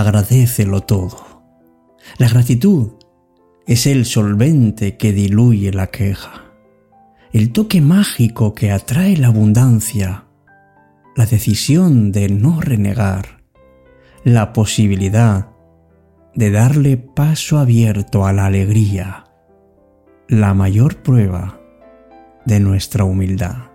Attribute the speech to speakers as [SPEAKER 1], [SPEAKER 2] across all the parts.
[SPEAKER 1] agradecelo todo. La gratitud es el solvente que diluye la queja, el toque mágico que atrae la abundancia, la decisión de no renegar, la posibilidad de darle paso abierto a la alegría, la mayor prueba de nuestra humildad.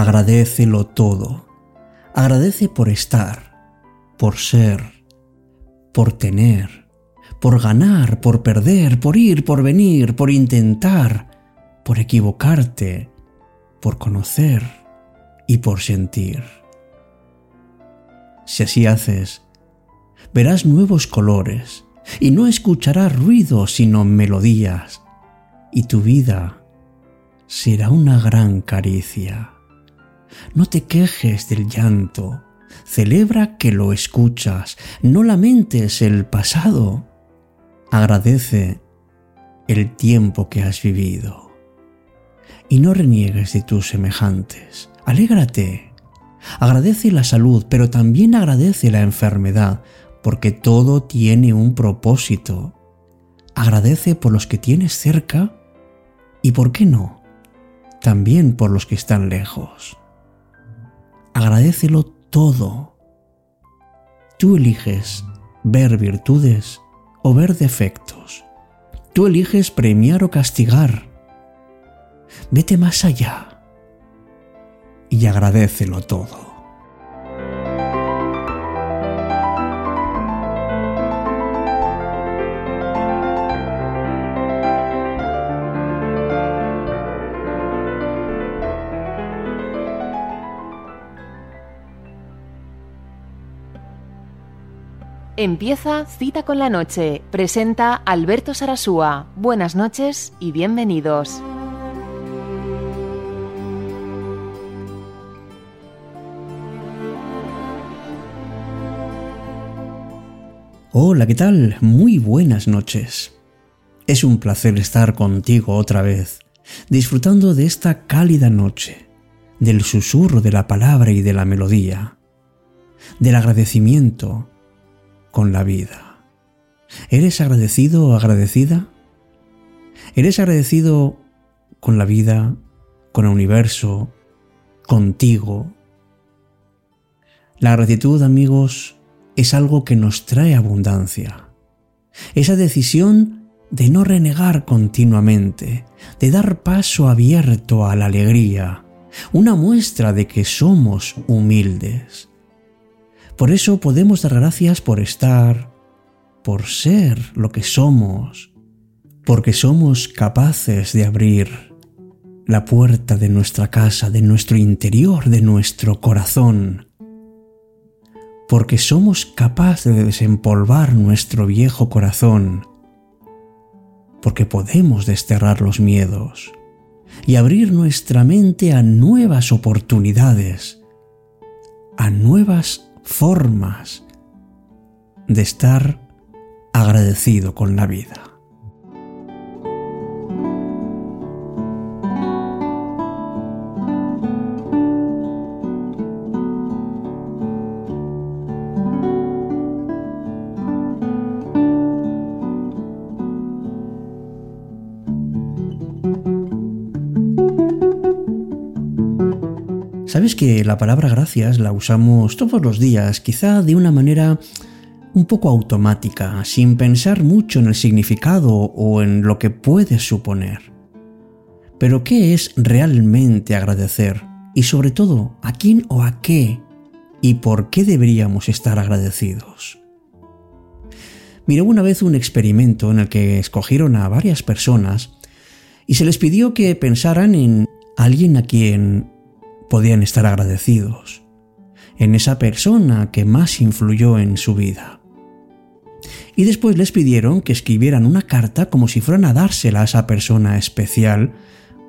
[SPEAKER 1] Agradecelo todo. Agradece por estar, por ser, por tener, por ganar, por perder, por ir, por venir, por intentar, por equivocarte, por conocer y por sentir. Si así haces, verás nuevos colores y no escucharás ruidos sino melodías, y tu vida será una gran caricia. No te quejes del llanto, celebra que lo escuchas, no lamentes el pasado, agradece el tiempo que has vivido. Y no reniegues de tus semejantes, alégrate, agradece la salud, pero también agradece la enfermedad, porque todo tiene un propósito. Agradece por los que tienes cerca y, ¿por qué no? También por los que están lejos agradecelo todo. Tú eliges ver virtudes o ver defectos. Tú eliges premiar o castigar. Vete más allá y agradecelo todo.
[SPEAKER 2] Empieza Cita con la Noche. Presenta Alberto Sarasúa. Buenas noches y bienvenidos.
[SPEAKER 1] Hola, ¿qué tal? Muy buenas noches. Es un placer estar contigo otra vez, disfrutando de esta cálida noche, del susurro de la palabra y de la melodía, del agradecimiento con la vida. ¿Eres agradecido o agradecida? ¿Eres agradecido con la vida, con el universo, contigo? La gratitud, amigos, es algo que nos trae abundancia. Esa decisión de no renegar continuamente, de dar paso abierto a la alegría, una muestra de que somos humildes. Por eso podemos dar gracias por estar, por ser lo que somos, porque somos capaces de abrir la puerta de nuestra casa, de nuestro interior, de nuestro corazón, porque somos capaces de desempolvar nuestro viejo corazón, porque podemos desterrar los miedos y abrir nuestra mente a nuevas oportunidades, a nuevas formas de estar agradecido con la vida. Sabes que la palabra gracias la usamos todos los días, quizá de una manera un poco automática, sin pensar mucho en el significado o en lo que puede suponer. Pero ¿qué es realmente agradecer? Y sobre todo, ¿a quién o a qué? ¿Y por qué deberíamos estar agradecidos? Miró una vez un experimento en el que escogieron a varias personas y se les pidió que pensaran en alguien a quien podían estar agradecidos en esa persona que más influyó en su vida. Y después les pidieron que escribieran una carta como si fueran a dársela a esa persona especial,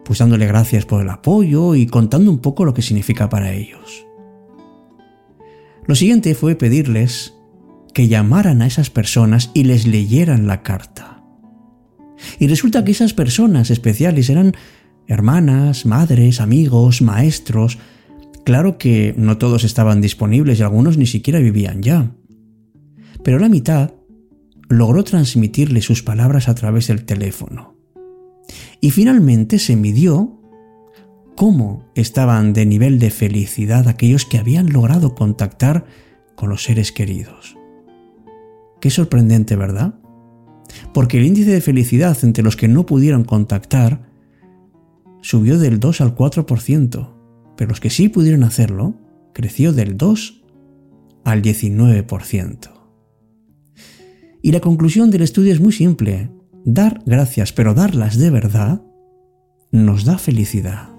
[SPEAKER 1] pues dándole gracias por el apoyo y contando un poco lo que significa para ellos. Lo siguiente fue pedirles que llamaran a esas personas y les leyeran la carta. Y resulta que esas personas especiales eran hermanas, madres, amigos, maestros. Claro que no todos estaban disponibles y algunos ni siquiera vivían ya. Pero la mitad logró transmitirle sus palabras a través del teléfono. Y finalmente se midió cómo estaban de nivel de felicidad aquellos que habían logrado contactar con los seres queridos. Qué sorprendente, ¿verdad? Porque el índice de felicidad entre los que no pudieron contactar subió del 2 al 4%, pero los que sí pudieron hacerlo creció del 2 al 19%. Y la conclusión del estudio es muy simple. Dar gracias, pero darlas de verdad, nos da felicidad.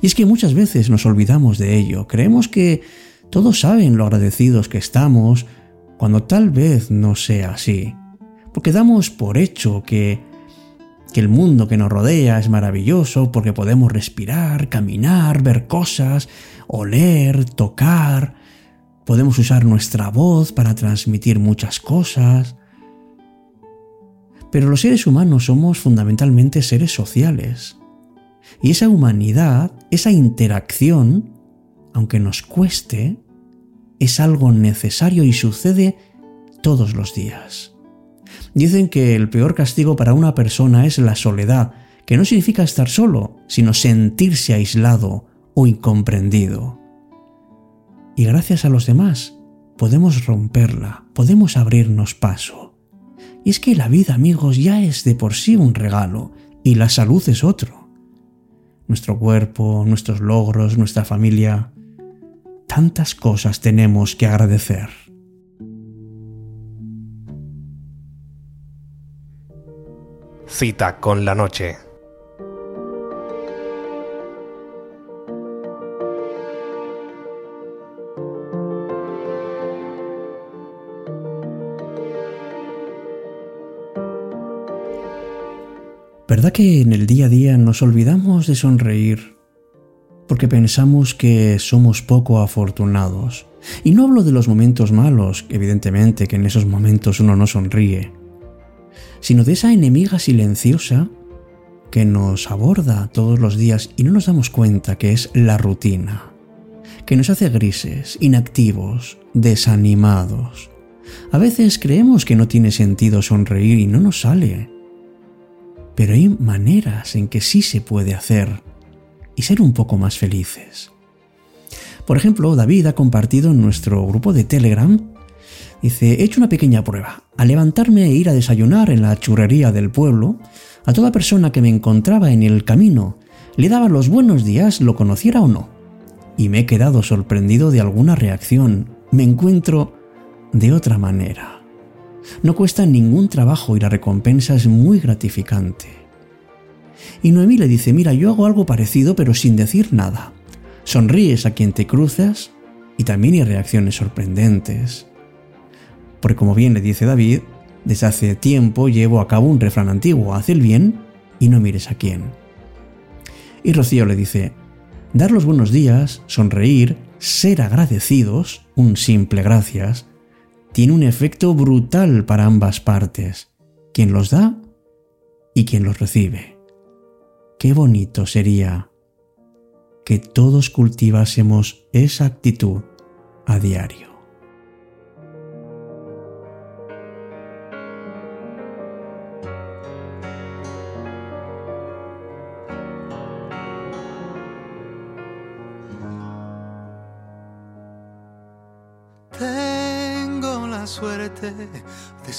[SPEAKER 1] Y es que muchas veces nos olvidamos de ello. Creemos que todos saben lo agradecidos que estamos, cuando tal vez no sea así. Porque damos por hecho que, que el mundo que nos rodea es maravilloso, porque podemos respirar, caminar, ver cosas, oler, tocar, podemos usar nuestra voz para transmitir muchas cosas. Pero los seres humanos somos fundamentalmente seres sociales. Y esa humanidad, esa interacción, aunque nos cueste, es algo necesario y sucede todos los días. Dicen que el peor castigo para una persona es la soledad, que no significa estar solo, sino sentirse aislado o incomprendido. Y gracias a los demás podemos romperla, podemos abrirnos paso. Y es que la vida, amigos, ya es de por sí un regalo, y la salud es otro. Nuestro cuerpo, nuestros logros, nuestra familia, tantas cosas tenemos que agradecer.
[SPEAKER 3] Cita con la noche.
[SPEAKER 1] ¿Verdad que en el día a día nos olvidamos de sonreír porque pensamos que somos poco afortunados? Y no hablo de los momentos malos, evidentemente que en esos momentos uno no sonríe, sino de esa enemiga silenciosa que nos aborda todos los días y no nos damos cuenta que es la rutina, que nos hace grises, inactivos, desanimados. A veces creemos que no tiene sentido sonreír y no nos sale pero hay maneras en que sí se puede hacer y ser un poco más felices. Por ejemplo, David ha compartido en nuestro grupo de Telegram, dice, he hecho una pequeña prueba. Al levantarme e ir a desayunar en la churrería del pueblo, a toda persona que me encontraba en el camino, le daba los buenos días, lo conociera o no. Y me he quedado sorprendido de alguna reacción. Me encuentro de otra manera. No cuesta ningún trabajo y la recompensa es muy gratificante. Y Noemí le dice, mira, yo hago algo parecido pero sin decir nada. Sonríes a quien te cruzas y también hay reacciones sorprendentes. Porque como bien le dice David, desde hace tiempo llevo a cabo un refrán antiguo, haz el bien y no mires a quién. Y Rocío le dice, dar los buenos días, sonreír, ser agradecidos, un simple gracias, tiene un efecto brutal para ambas partes, quien los da y quien los recibe. Qué bonito sería que todos cultivásemos esa actitud a diario.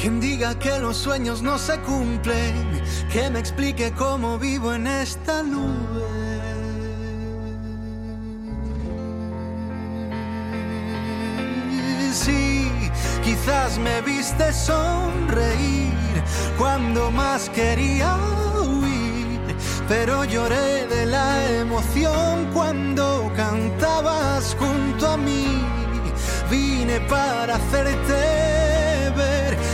[SPEAKER 4] quien diga que los sueños no se cumplen, que me explique cómo vivo en esta nube. Sí, quizás me viste sonreír cuando más quería huir pero lloré de la emoción cuando cantabas junto a mí. Vine para hacerte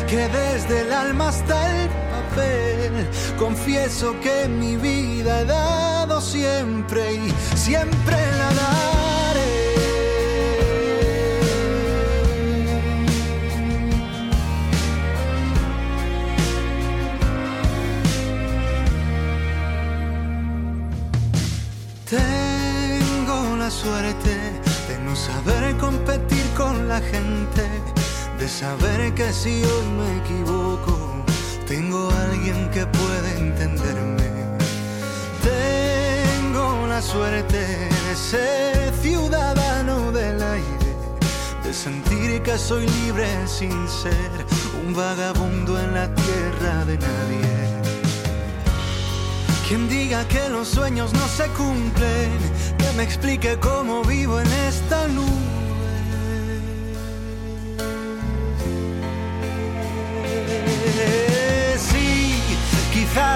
[SPEAKER 4] que desde el alma hasta el papel confieso que mi vida he dado siempre y siempre la daré. Tengo la suerte de no saber competir con la gente, de saber que si hoy me equivoco, tengo alguien que puede entenderme. Tengo la suerte de ser ciudadano del aire, de sentir que soy libre sin ser un vagabundo en la tierra de nadie. Quien diga que los sueños no se cumplen, que me explique cómo vivo en esta nube.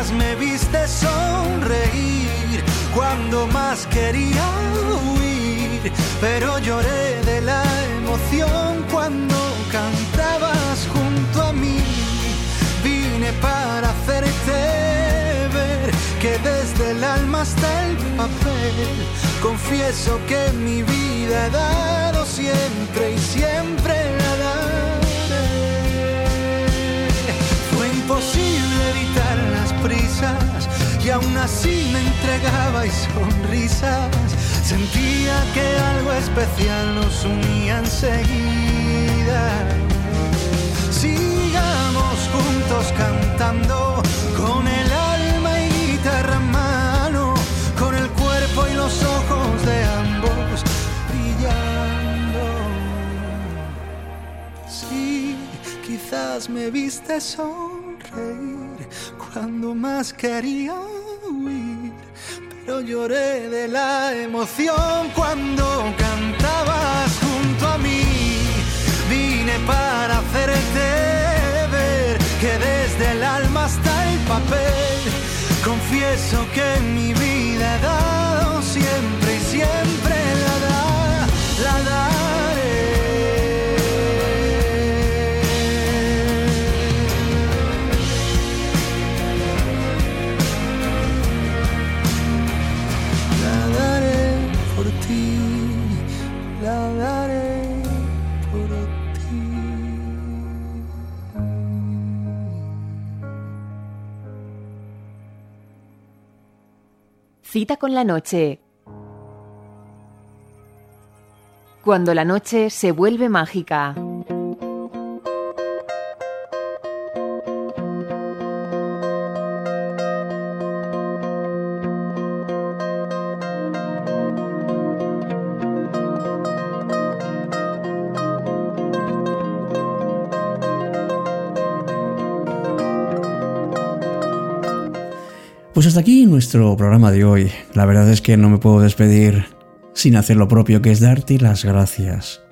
[SPEAKER 4] Me viste sonreír cuando más quería huir, pero lloré de la emoción cuando cantabas junto a mí. Vine para hacerte ver que desde el alma hasta el papel confieso que mi vida he dado siempre y siempre la daré. Y aún así me entregaba y sonrisas. Sentía que algo especial nos unía enseguida. Sigamos juntos cantando con el alma y guitarra mano, con el cuerpo y los ojos de ambos brillando. Sí, quizás me viste sonreír cuando más quería pero lloré de la emoción cuando cantabas junto a mí. Vine para hacerte ver que desde el alma hasta el papel confieso que mi vida he dado siempre y siempre la da, la daré.
[SPEAKER 2] Con la noche. Cuando la noche se vuelve mágica.
[SPEAKER 1] Pues hasta aquí nuestro programa de hoy. La verdad es que no me puedo despedir sin hacer lo propio, que es darte las gracias.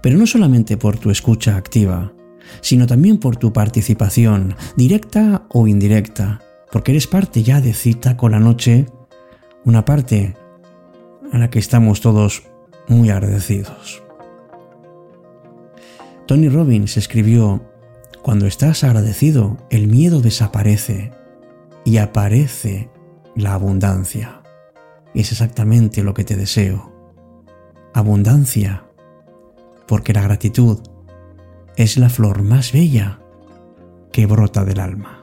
[SPEAKER 1] Pero no solamente por tu escucha activa, sino también por tu participación, directa o indirecta, porque eres parte ya de Cita con la Noche, una parte a la que estamos todos muy agradecidos. Tony Robbins escribió, Cuando estás agradecido, el miedo desaparece y aparece la abundancia. Es exactamente lo que te deseo. Abundancia, porque la gratitud es la flor más bella que brota del alma.